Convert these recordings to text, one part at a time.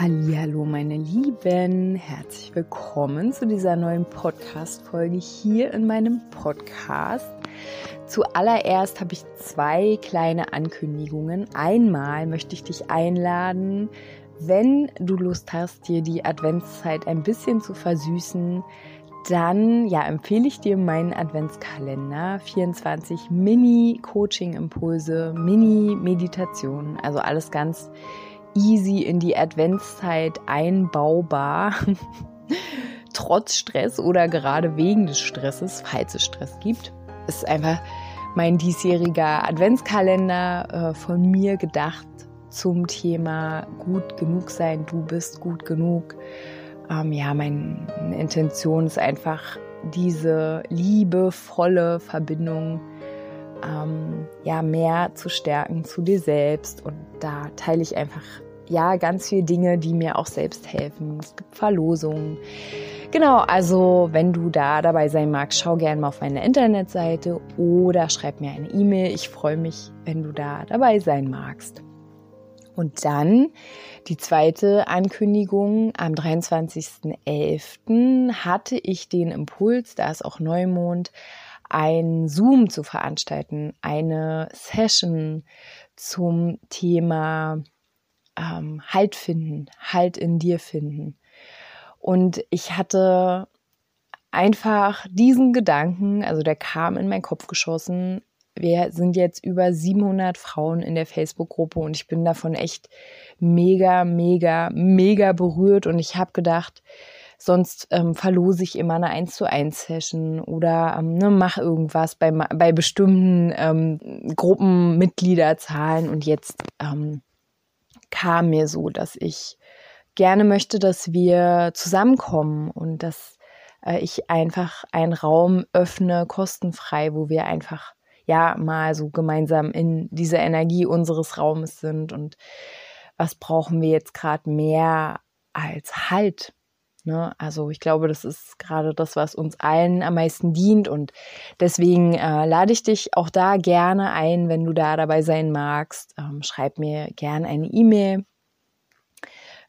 Hallo meine Lieben, herzlich willkommen zu dieser neuen Podcast Folge hier in meinem Podcast. Zuallererst habe ich zwei kleine Ankündigungen. Einmal möchte ich dich einladen, wenn du Lust hast, dir die Adventszeit ein bisschen zu versüßen, dann ja, empfehle ich dir meinen Adventskalender. 24 Mini-Coaching-Impulse, Mini-Meditationen, also alles ganz easy in die Adventszeit einbaubar. Trotz Stress oder gerade wegen des Stresses, falls es Stress gibt, ist einfach mein diesjähriger Adventskalender äh, von mir gedacht zum Thema gut genug sein, du bist gut genug. Ähm, ja, meine Intention ist einfach diese liebevolle Verbindung ähm, ja mehr zu stärken zu dir selbst und da teile ich einfach ja, ganz viele Dinge, die mir auch selbst helfen. Es gibt Verlosungen. Genau, also wenn du da dabei sein magst, schau gerne mal auf meine Internetseite oder schreib mir eine E-Mail. Ich freue mich, wenn du da dabei sein magst. Und dann die zweite Ankündigung. Am 23.11. hatte ich den Impuls, da ist auch Neumond, ein Zoom zu veranstalten, eine Session zum Thema ähm, Halt finden, Halt in dir finden. Und ich hatte einfach diesen Gedanken, also der kam in meinen Kopf geschossen. Wir sind jetzt über 700 Frauen in der Facebook-Gruppe und ich bin davon echt mega, mega, mega berührt. Und ich habe gedacht, sonst ähm, verlose ich immer eine 1 zu 1 Session oder ähm, ne, mach irgendwas bei, bei bestimmten ähm, Gruppenmitgliederzahlen. Und jetzt ähm, kam mir so, dass ich gerne möchte, dass wir zusammenkommen und dass äh, ich einfach einen Raum öffne, kostenfrei, wo wir einfach ja mal so gemeinsam in dieser Energie unseres Raumes sind und was brauchen wir jetzt gerade mehr als Halt. Ne? Also ich glaube, das ist gerade das, was uns allen am meisten dient und deswegen äh, lade ich dich auch da gerne ein, wenn du da dabei sein magst. Ähm, schreib mir gerne eine E-Mail.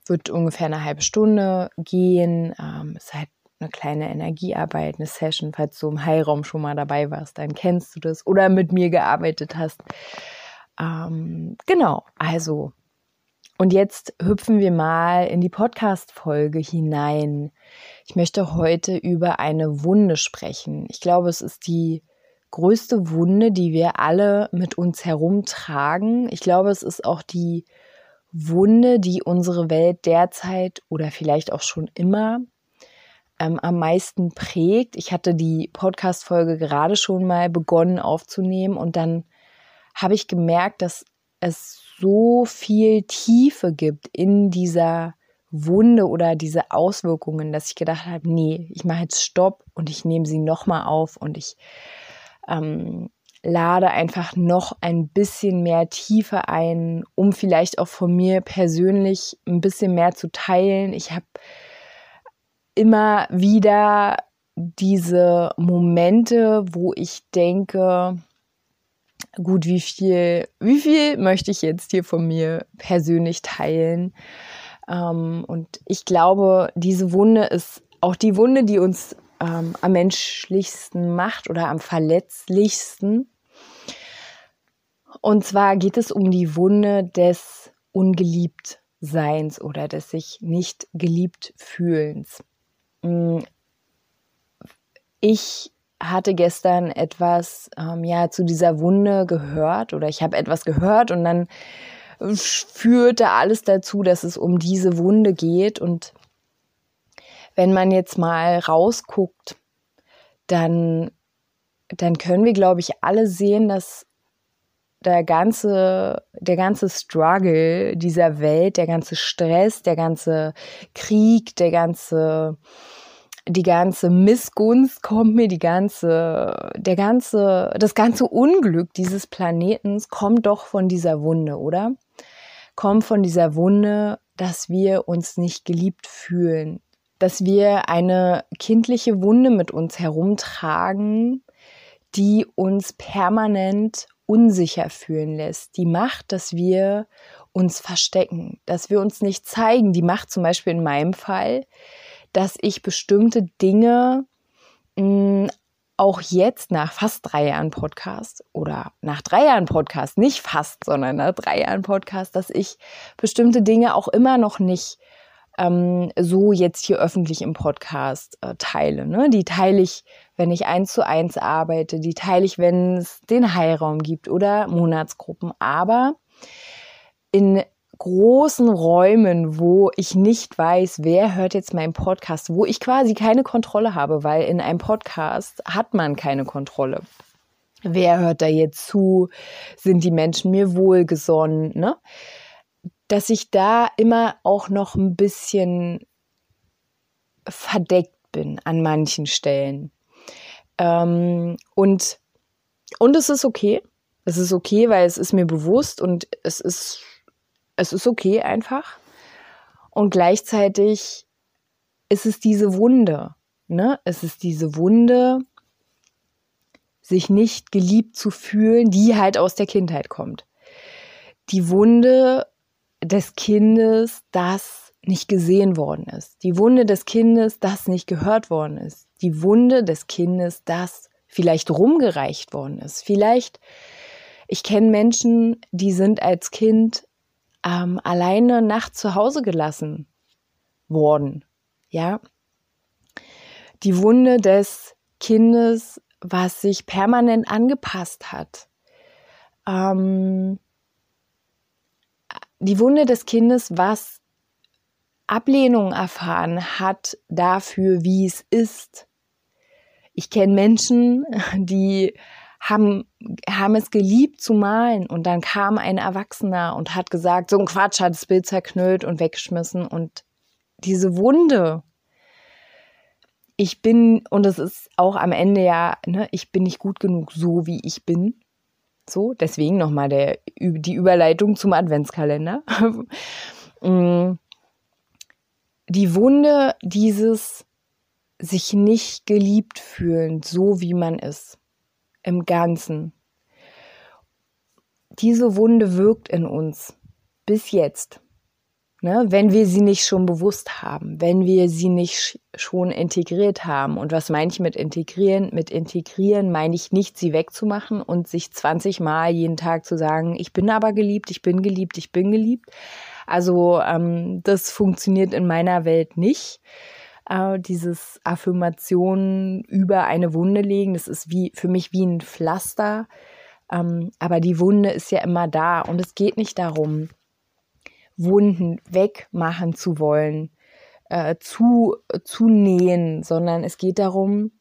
Wird ungefähr eine halbe Stunde gehen. Ähm, ist halt eine kleine Energiearbeit, eine Session. Falls du im Heilraum schon mal dabei warst, dann kennst du das oder mit mir gearbeitet hast. Ähm, genau, also und jetzt hüpfen wir mal in die Podcast-Folge hinein. Ich möchte heute über eine Wunde sprechen. Ich glaube, es ist die größte Wunde, die wir alle mit uns herumtragen. Ich glaube, es ist auch die Wunde, die unsere Welt derzeit oder vielleicht auch schon immer ähm, am meisten prägt. Ich hatte die Podcast-Folge gerade schon mal begonnen aufzunehmen und dann habe ich gemerkt, dass es so viel Tiefe gibt in dieser Wunde oder diese Auswirkungen, dass ich gedacht habe, nee, ich mache jetzt Stopp und ich nehme sie nochmal auf und ich ähm, lade einfach noch ein bisschen mehr Tiefe ein, um vielleicht auch von mir persönlich ein bisschen mehr zu teilen. Ich habe immer wieder diese Momente, wo ich denke, gut, wie viel, wie viel möchte ich jetzt hier von mir persönlich teilen? Ähm, und ich glaube, diese Wunde ist auch die Wunde, die uns ähm, am menschlichsten macht oder am verletzlichsten. Und zwar geht es um die Wunde des Ungeliebtseins oder des sich nicht geliebt fühlens. Mm, ich hatte gestern etwas ähm, ja zu dieser Wunde gehört oder ich habe etwas gehört und dann führte alles dazu, dass es um diese Wunde geht. Und wenn man jetzt mal rausguckt, dann dann können wir glaube ich alle sehen, dass der ganze, der ganze Struggle dieser Welt, der ganze Stress, der ganze Krieg, der ganze, die ganze Missgunst kommt mir, die ganze, der ganze, das ganze Unglück dieses Planetens kommt doch von dieser Wunde, oder? Kommt von dieser Wunde, dass wir uns nicht geliebt fühlen, dass wir eine kindliche Wunde mit uns herumtragen, die uns permanent unsicher fühlen lässt. Die macht, dass wir uns verstecken, dass wir uns nicht zeigen. Die macht zum Beispiel in meinem Fall, dass ich bestimmte Dinge hm, auch jetzt nach fast drei Jahren Podcast oder nach drei Jahren Podcast, nicht fast, sondern nach drei Jahren Podcast, dass ich bestimmte Dinge auch immer noch nicht ähm, so jetzt hier öffentlich im Podcast äh, teile. Ne? Die teile ich, wenn ich eins zu eins arbeite, die teile ich, wenn es den Heilraum gibt oder Monatsgruppen. Aber in großen Räumen, wo ich nicht weiß, wer hört jetzt meinen Podcast, wo ich quasi keine Kontrolle habe, weil in einem Podcast hat man keine Kontrolle. Wer hört da jetzt zu? Sind die Menschen mir wohlgesonnen? Ne? dass ich da immer auch noch ein bisschen verdeckt bin an manchen Stellen. Ähm, und, und es ist okay. Es ist okay, weil es ist mir bewusst und es ist, es ist okay einfach. Und gleichzeitig ist es diese Wunde. Ne? Es ist diese Wunde, sich nicht geliebt zu fühlen, die halt aus der Kindheit kommt. Die Wunde, des Kindes, das nicht gesehen worden ist. Die Wunde des Kindes, das nicht gehört worden ist. Die Wunde des Kindes, das vielleicht rumgereicht worden ist. Vielleicht, ich kenne Menschen, die sind als Kind ähm, alleine nachts zu Hause gelassen worden. Ja. Die Wunde des Kindes, was sich permanent angepasst hat. Ähm, die Wunde des Kindes, was Ablehnung erfahren hat dafür, wie es ist. Ich kenne Menschen, die haben, haben es geliebt zu malen und dann kam ein Erwachsener und hat gesagt, so ein Quatsch, hat das Bild zerknüllt und weggeschmissen und diese Wunde, ich bin, und es ist auch am Ende ja, ne, ich bin nicht gut genug so, wie ich bin. So, deswegen nochmal der, die Überleitung zum Adventskalender. Mm. die Wunde dieses sich nicht geliebt fühlen, so wie man ist, im Ganzen. Diese Wunde wirkt in uns bis jetzt. Ne, wenn wir sie nicht schon bewusst haben, wenn wir sie nicht schon integriert haben. Und was meine ich mit integrieren? Mit integrieren meine ich nicht, sie wegzumachen und sich 20 Mal jeden Tag zu sagen, ich bin aber geliebt, ich bin geliebt, ich bin geliebt. Also ähm, das funktioniert in meiner Welt nicht. Äh, dieses Affirmationen über eine Wunde legen, das ist wie für mich wie ein Pflaster. Ähm, aber die Wunde ist ja immer da und es geht nicht darum, Wunden wegmachen zu wollen, äh, zu, zu nähen, sondern es geht darum,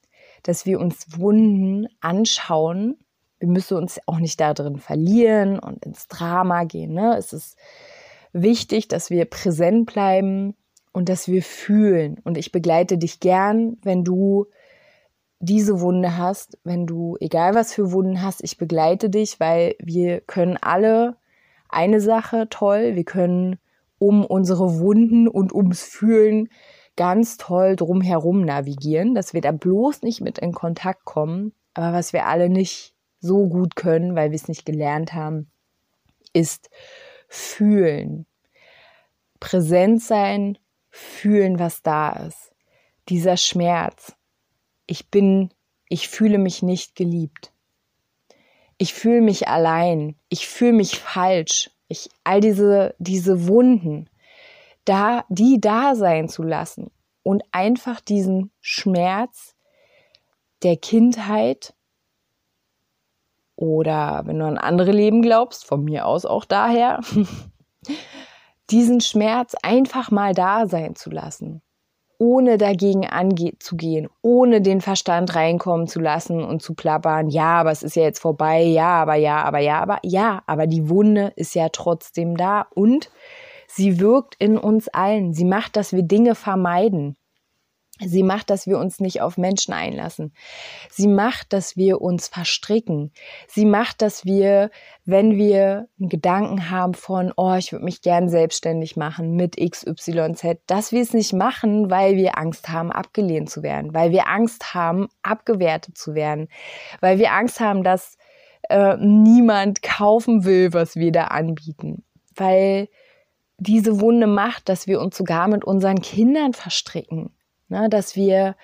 dass wir uns Wunden anschauen. Wir müssen uns auch nicht da drin verlieren und ins Drama gehen. Ne? Es ist wichtig, dass wir präsent bleiben und dass wir fühlen. Und ich begleite dich gern, wenn du diese Wunde hast, wenn du, egal was für Wunden hast, ich begleite dich, weil wir können alle eine Sache toll. Wir können um unsere Wunden und ums Fühlen ganz toll drumherum navigieren, dass wir da bloß nicht mit in Kontakt kommen. Aber was wir alle nicht so gut können, weil wir es nicht gelernt haben, ist fühlen. Präsent sein, fühlen, was da ist. Dieser Schmerz. Ich bin, ich fühle mich nicht geliebt ich fühle mich allein, ich fühle mich falsch, ich, all diese, diese Wunden, da, die da sein zu lassen und einfach diesen Schmerz der Kindheit oder wenn du an andere Leben glaubst, von mir aus auch daher, diesen Schmerz einfach mal da sein zu lassen. ohne dagegen anzugehen, ohne den Verstand reinkommen zu lassen und zu plappern, ja, aber es ist ja jetzt vorbei, ja, aber ja, aber ja, aber ja, aber die Wunde ist ja trotzdem da und sie wirkt in uns allen. Sie macht, dass wir Dinge vermeiden. Sie macht, dass wir uns nicht auf Menschen einlassen. Sie macht, dass wir uns verstricken. Sie macht, dass wir, wenn wir einen Gedanken haben von, oh, ich würde mich gern selbstständig machen mit XYZ, dass wir es nicht machen, weil wir Angst haben, abgelehnt zu werden, weil wir Angst haben, abgewertet zu werden, weil wir Angst haben, dass äh, niemand kaufen will, was wir da anbieten, weil diese Wunde macht, dass wir uns sogar mit unseren Kindern verstricken Ne, dass wir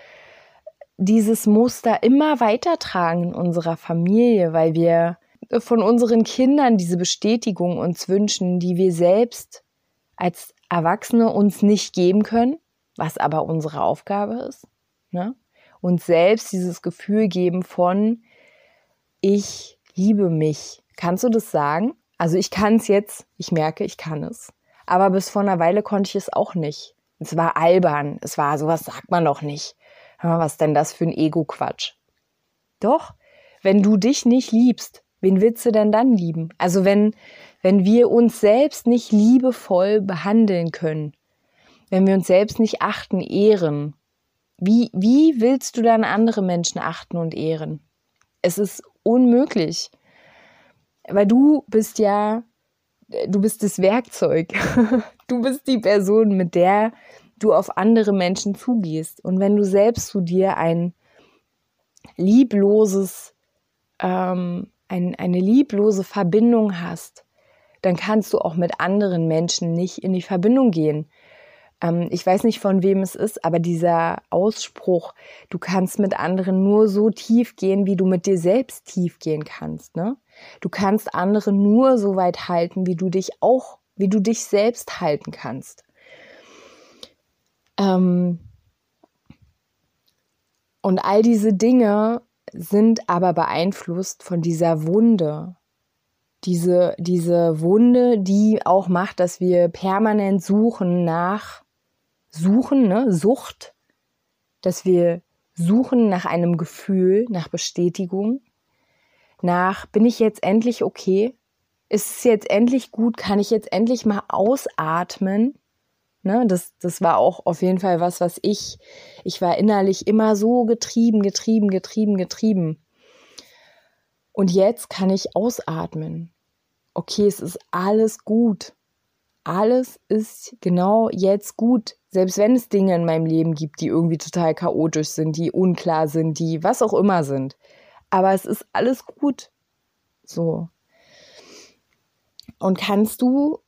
dieses Muster immer weitertragen in unserer Familie, weil wir von unseren Kindern diese Bestätigung uns wünschen, die wir selbst als Erwachsene uns nicht geben können, was aber unsere Aufgabe ist. Ne? Uns selbst dieses Gefühl geben von, ich liebe mich. Kannst du das sagen? Also ich kann es jetzt, ich merke, ich kann es. Aber bis vor einer Weile konnte ich es auch nicht. Es war albern. Es war, sowas sagt man doch nicht. Was denn das für ein Ego-Quatsch? Doch, wenn du dich nicht liebst, wen willst du denn dann lieben? Also wenn, wenn wir uns selbst nicht liebevoll behandeln können, wenn wir uns selbst nicht achten, ehren, wie, wie willst du dann andere Menschen achten und ehren? Es ist unmöglich. Weil du bist ja du bist das Werkzeug. Du bist die Person, mit der du auf andere Menschen zugehst. Und wenn du selbst zu dir ein liebloses, ähm, ein, eine lieblose Verbindung hast, dann kannst du auch mit anderen Menschen nicht in die Verbindung gehen. Ähm, ich weiß nicht, von wem es ist, aber dieser Ausspruch, du kannst mit anderen nur so tief gehen, wie du mit dir selbst tief gehen kannst. Ne? Du kannst andere nur so weit halten, wie du dich auch, wie du dich selbst halten kannst. Ähm und all diese Dinge sind aber beeinflusst von dieser Wunde. Diese, diese Wunde, die auch macht, dass wir permanent suchen nach Suchen, ne? Sucht, dass wir suchen nach einem Gefühl, nach Bestätigung nach, bin ich jetzt endlich okay? Ist es jetzt endlich gut? Kann ich jetzt endlich mal ausatmen? Ne, das, das war auch auf jeden Fall was, was ich, ich war innerlich immer so getrieben, getrieben, getrieben, getrieben. Und jetzt kann ich ausatmen. Okay, es ist alles gut. Alles ist genau jetzt gut. Selbst wenn es Dinge in meinem Leben gibt, die irgendwie total chaotisch sind, die unklar sind, die was auch immer sind aber es ist alles gut. So. Und kannst du,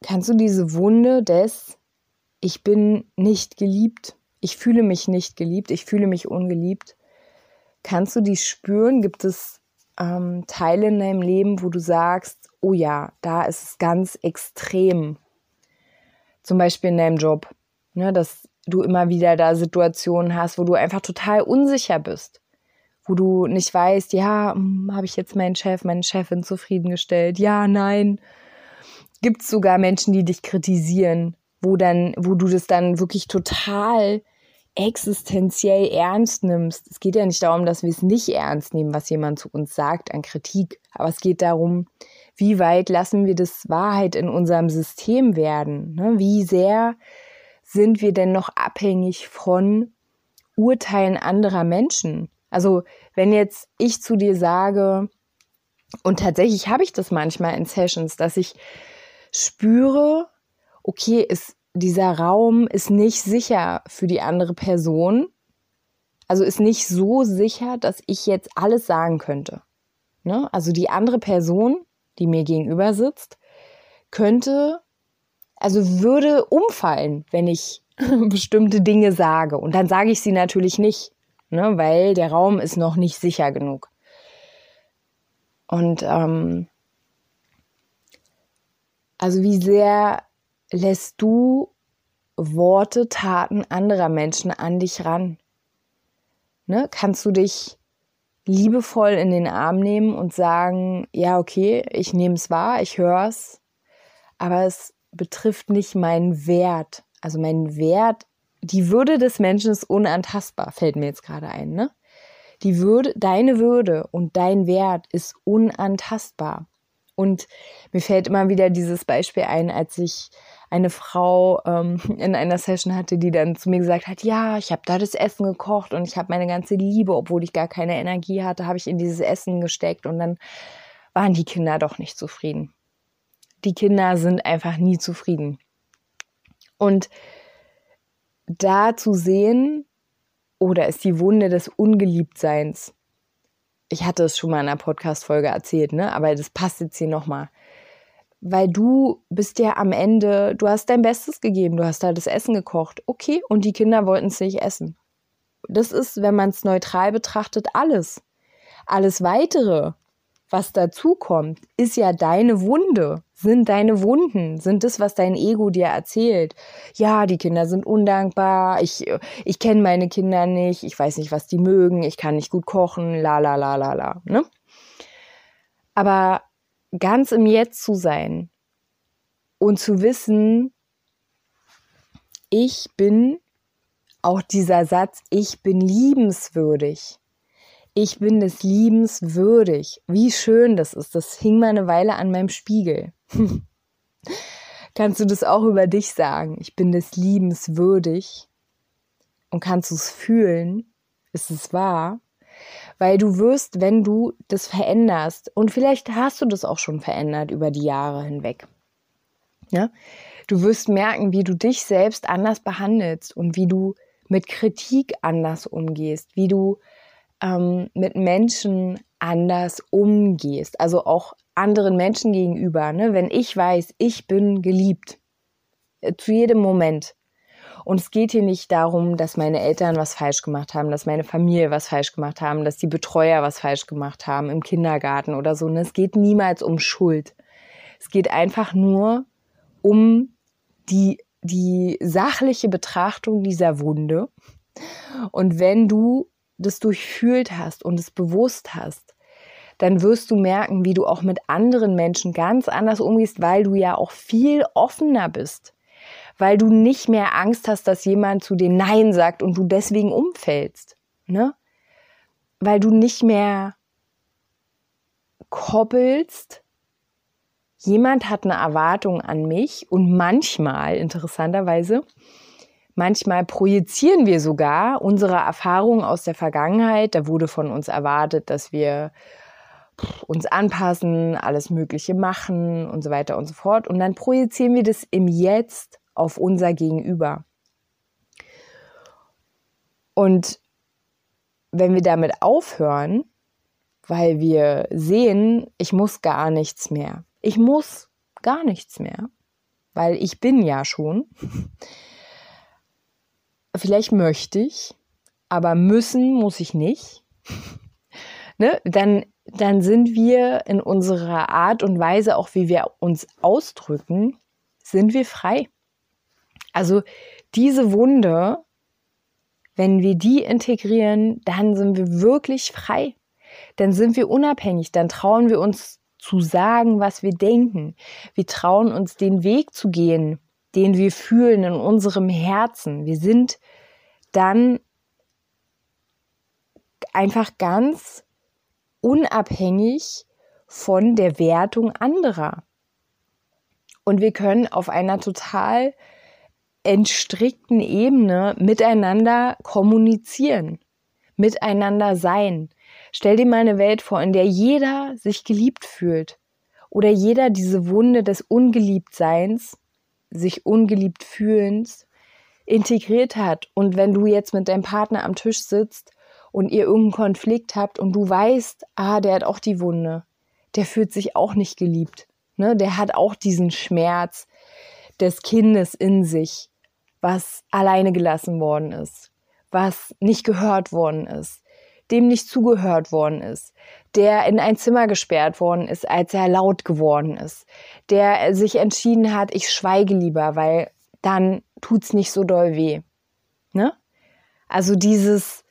kannst du diese Wunde des, ich bin nicht geliebt, ich fühle mich nicht geliebt, ich fühle mich ungeliebt, kannst du die spüren? Gibt es ähm, Teile in deinem Leben, wo du sagst, oh ja, da ist es ganz extrem. Zum Beispiel in deinem Job, ne, dass du immer wieder da Situationen hast, wo du einfach total unsicher bist wo du nicht weißt, ja, hm, habe ich jetzt meinen Chef, meine Chefin zufriedengestellt? Ja, nein. Gibt es sogar Menschen, die dich kritisieren, wo dann, wo du das dann wirklich total existenziell ernst nimmst. Es geht ja nicht darum, dass wir es nicht ernst nehmen, was jemand zu uns sagt an Kritik, aber es geht darum, wie weit lassen wir das Wahrheit in unserem System werden? Ne? Wie sehr sind wir denn noch abhängig von Urteilen anderer Menschen? Also wenn jetzt ich zu dir sage, und tatsächlich habe ich das manchmal in Sessions, dass ich spüre, okay, ist, dieser Raum ist nicht sicher für die andere Person. Also ist nicht so sicher, dass ich jetzt alles sagen könnte. Ne? Also die andere Person, die mir gegenüber sitzt, könnte, also würde umfallen, wenn ich bestimmte Dinge sage. Und dann sage ich sie natürlich nicht ne, weil der Raum ist noch nicht sicher genug. Und ähm, also wie sehr lässt du Worte, Taten anderer Menschen an dich ran? Ne? Kannst du dich liebevoll in den Arm nehmen und sagen, ja, okay, ich nehme es wahr, ich höre es, aber es betrifft nicht meinen Wert also mein Wert, die Würde des Menschen ist unantastbar, fällt mir jetzt gerade ein, ne? Die Würde, deine Würde und dein Wert ist unantastbar. Und mir fällt immer wieder dieses Beispiel ein, als ich eine Frau ähm, in einer Session hatte, die dann zu mir gesagt hat, ja, ich habe da das Essen gekocht und ich habe meine ganze Liebe, obwohl ich gar keine Energie hatte, habe ich in dieses Essen gesteckt und dann waren die Kinder doch nicht zufrieden. Die Kinder sind einfach nie zufrieden. Und da zu sehen, oder ist die Wunde des Ungeliebtseins ich hatte es schon mal in einer Podcast-Folge erzählt, ne? Aber das passt jetzt hier nochmal. Weil du bist ja am Ende, du hast dein Bestes gegeben, du hast da das Essen gekocht. Okay, und die Kinder wollten es nicht essen. Das ist, wenn man es neutral betrachtet, alles. Alles weitere was dazu kommt, ist ja deine Wunde, sind deine Wunden, sind das, was dein Ego dir erzählt. Ja, die Kinder sind undankbar, ich, ich kenne meine Kinder nicht, ich weiß nicht, was die mögen, ich kann nicht gut kochen, la la la la la. Ne? Aber ganz im Jetzt zu sein und zu wissen, ich bin auch dieser Satz, ich bin liebenswürdig ich bin des Liebens würdig. Wie schön das ist. Das hing mal eine Weile an meinem Spiegel. kannst du das auch über dich sagen? Ich bin des Liebens würdig. Und kannst du es fühlen? Ist es wahr? Weil du wirst, wenn du das veränderst, und vielleicht hast du das auch schon verändert über die Jahre hinweg. Ja? Du wirst merken, wie du dich selbst anders behandelst und wie du mit Kritik anders umgehst, wie du ähm, mit Menschen anders umgehst, also auch anderen Menschen gegenüber. Ne? Wenn ich weiß, ich bin geliebt, äh, zu jedem Moment. Und es geht hier nicht darum, dass meine Eltern was falsch gemacht haben, dass meine Familie was falsch gemacht haben, dass die Betreuer was falsch gemacht haben im Kindergarten oder so. Ne? Es geht niemals um Schuld. Es geht einfach nur um die, die sachliche Betrachtung dieser Wunde. Und wenn du das durchfühlt hast und es bewusst hast, dann wirst du merken, wie du auch mit anderen Menschen ganz anders umgehst, weil du ja auch viel offener bist. Weil du nicht mehr Angst hast, dass jemand zu dir Nein sagt und du deswegen umfällst. Ne? Weil du nicht mehr koppelst, jemand hat eine Erwartung an mich und manchmal, interessanterweise, Manchmal projizieren wir sogar unsere Erfahrungen aus der Vergangenheit. Da wurde von uns erwartet, dass wir uns anpassen, alles Mögliche machen und so weiter und so fort. Und dann projizieren wir das im Jetzt auf unser Gegenüber. Und wenn wir damit aufhören, weil wir sehen, ich muss gar nichts mehr. Ich muss gar nichts mehr, weil ich bin ja schon vielleicht möchte ich, aber müssen muss ich nicht, ne? dann, dann sind wir in unserer Art und Weise, auch wie wir uns ausdrücken, sind wir frei. Also diese Wunde, wenn wir die integrieren, dann sind wir wirklich frei. Dann sind wir unabhängig, dann trauen wir uns zu sagen, was wir denken. Wir trauen uns den Weg zu gehen, den wir fühlen in unserem Herzen. Wir sind dann einfach ganz unabhängig von der Wertung anderer. Und wir können auf einer total entstrickten Ebene miteinander kommunizieren, miteinander sein. Stell dir mal eine Welt vor, in der jeder sich geliebt fühlt oder jeder diese Wunde des Ungeliebtseins sich ungeliebt fühlens integriert hat. Und wenn du jetzt mit deinem Partner am Tisch sitzt und ihr irgendeinen Konflikt habt und du weißt, ah, der hat auch die Wunde, der fühlt sich auch nicht geliebt. Ne? Der hat auch diesen Schmerz des Kindes in sich, was alleine gelassen worden ist, was nicht gehört worden ist, dem nicht zugehört worden ist, der in ein Zimmer gesperrt worden ist, als er laut geworden ist, der sich entschieden hat, ich schweige lieber, weil dann tut's nicht so doll weh. Ne? Also dieses,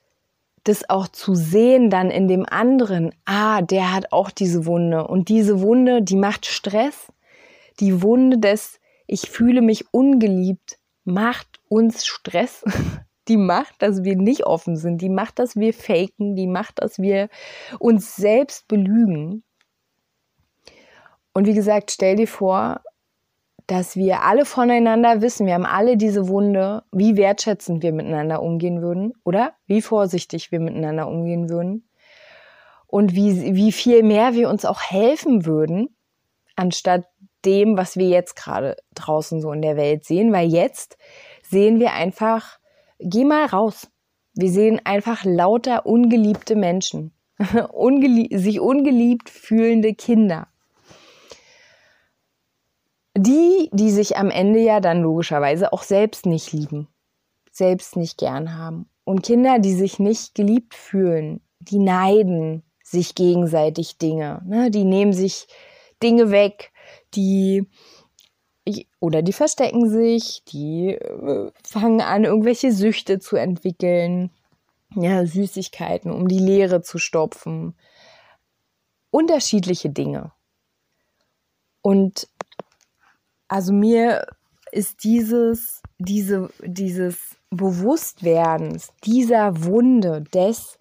das auch zu sehen dann in dem anderen, ah, der hat auch diese Wunde und diese Wunde, die macht Stress. Die Wunde des, ich fühle mich ungeliebt, macht uns Stress. Die macht, dass wir nicht offen sind. Die macht, dass wir faken. Die macht, dass wir uns selbst belügen. Und wie gesagt, stell dir vor, dass wir alle voneinander wissen, wir haben alle diese Wunde, wie wertschätzend wir miteinander umgehen würden, oder? Wie vorsichtig wir miteinander umgehen würden. Und wie, wie viel mehr wir uns auch helfen würden, anstatt dem, was wir jetzt gerade draußen so in der Welt sehen, weil jetzt sehen wir einfach, geh mal raus. Wir sehen einfach lauter ungeliebte Menschen, Ungelie sich ungeliebt fühlende Kinder. Die, die sich am Ende ja dann logischerweise auch selbst nicht lieben, selbst nicht gern haben. Und Kinder, die sich nicht geliebt fühlen, die neiden sich gegenseitig Dinge, ne? die nehmen sich Dinge weg, die oder die verstecken sich, die äh, fangen an, irgendwelche Süchte zu entwickeln, ja, Süßigkeiten, um die Leere zu stopfen. Unterschiedliche Dinge. Und also mir ist dieses, diese, dieses Bewusstwerdens, dieser Wunde des,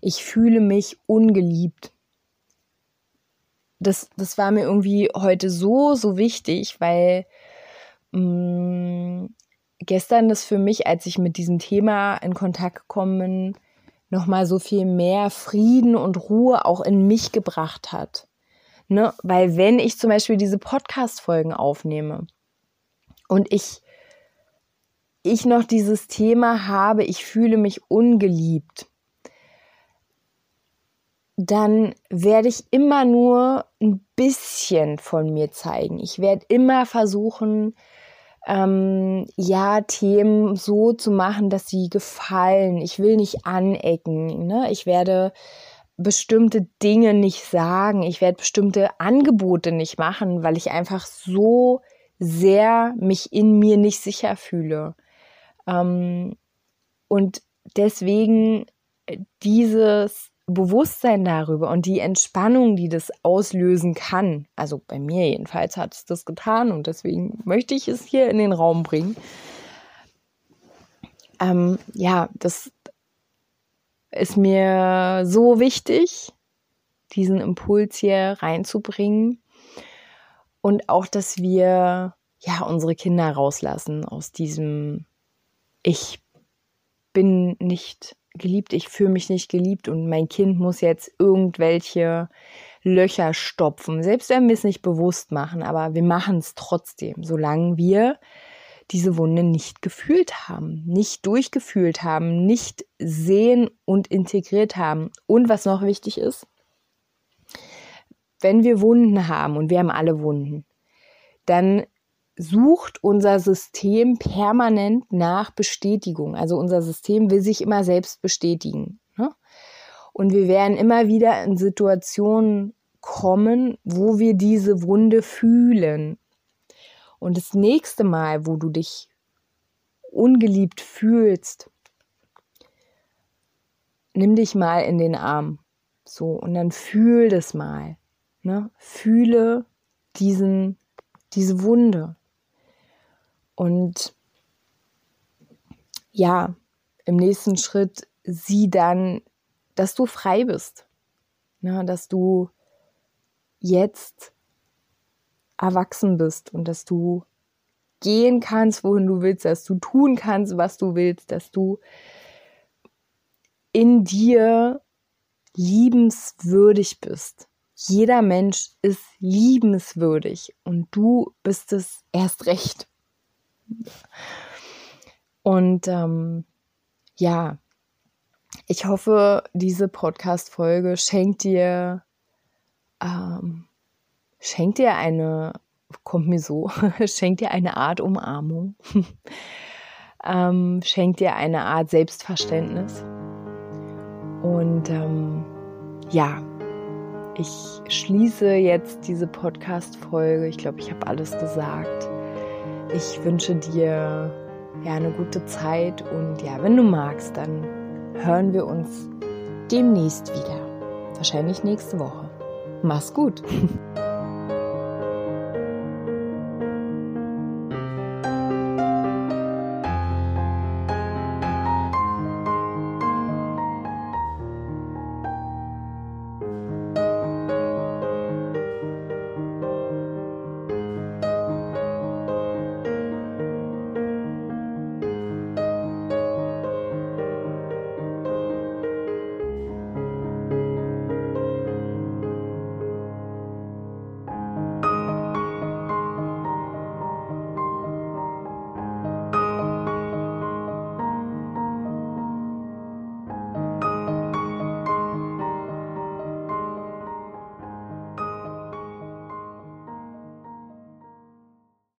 ich fühle mich ungeliebt, das, das war mir irgendwie heute so, so wichtig, weil mh, mm, gestern das für mich, als ich mit diesem Thema in Kontakt gekommen bin, nochmal so viel mehr Frieden und Ruhe auch in mich gebracht hat. Ne? Weil wenn ich zum Beispiel diese Podcast-Folgen aufnehme und ich, ich noch dieses Thema habe, ich fühle mich ungeliebt, dann werde ich immer nur ein bisschen von mir zeigen. Ich werde immer versuchen, ähm, ja, Themen so zu machen, dass sie gefallen. Ich will nicht anecken. Ne? Ich werde bestimmte Dinge nicht sagen. Ich werde bestimmte Angebote nicht machen, weil ich einfach so sehr mich in mir nicht sicher fühle. Ähm, und deswegen dieses Bewusstsein darüber und die Entspannung, die das auslösen kann, also bei mir jedenfalls hat es das getan und deswegen möchte ich es hier in den Raum bringen. Ähm, ja, das ist mir so wichtig, diesen Impuls hier reinzubringen und auch, dass wir ja unsere Kinder rauslassen aus diesem Ich bin nicht geliebt, ich fühle mich nicht geliebt und mein Kind muss jetzt irgendwelche Löcher stopfen, selbst wenn wir es nicht bewusst machen, aber wir machen es trotzdem, solange wir diese Wunde nicht gefühlt haben, nicht durchgefühlt haben, nicht sehen und integriert haben. Und was noch wichtig ist, wenn wir Wunden haben und wir haben alle Wunden, dann sucht unser System permanent nach Bestätigung. Also unser System will sich immer selbst bestätigen. Ne? Und wir werden immer wieder in Situationen kommen, wo wir diese Wunde fühlen. Und das nächste Mal, wo du dich ungeliebt fühlst, nimm dich mal in den Arm. So, und dann fühl das mal. Ne? Fühle diesen, diese Wunde. Und ja, im nächsten Schritt sieh dann, dass du frei bist. Ja, dass du jetzt erwachsen bist und dass du gehen kannst, wohin du willst, dass du tun kannst, was du willst, dass du in dir liebenswürdig bist. Jeder Mensch ist liebenswürdig und du bist es erst recht. Und ähm, ja, ich hoffe, diese Podcast-Folge schenkt dir, ähm, schenkt dir eine, kommt mir so, schenkt dir eine Art Umarmung, ähm, schenkt dir eine Art Selbstverständnis. Und ähm, ja, ich schließe jetzt diese Podcast-Folge. Ich glaube, ich habe alles gesagt. Ich wünsche dir ja eine gute Zeit und ja, wenn du magst, dann hören wir uns demnächst wieder. Wahrscheinlich nächste Woche. Mach's gut.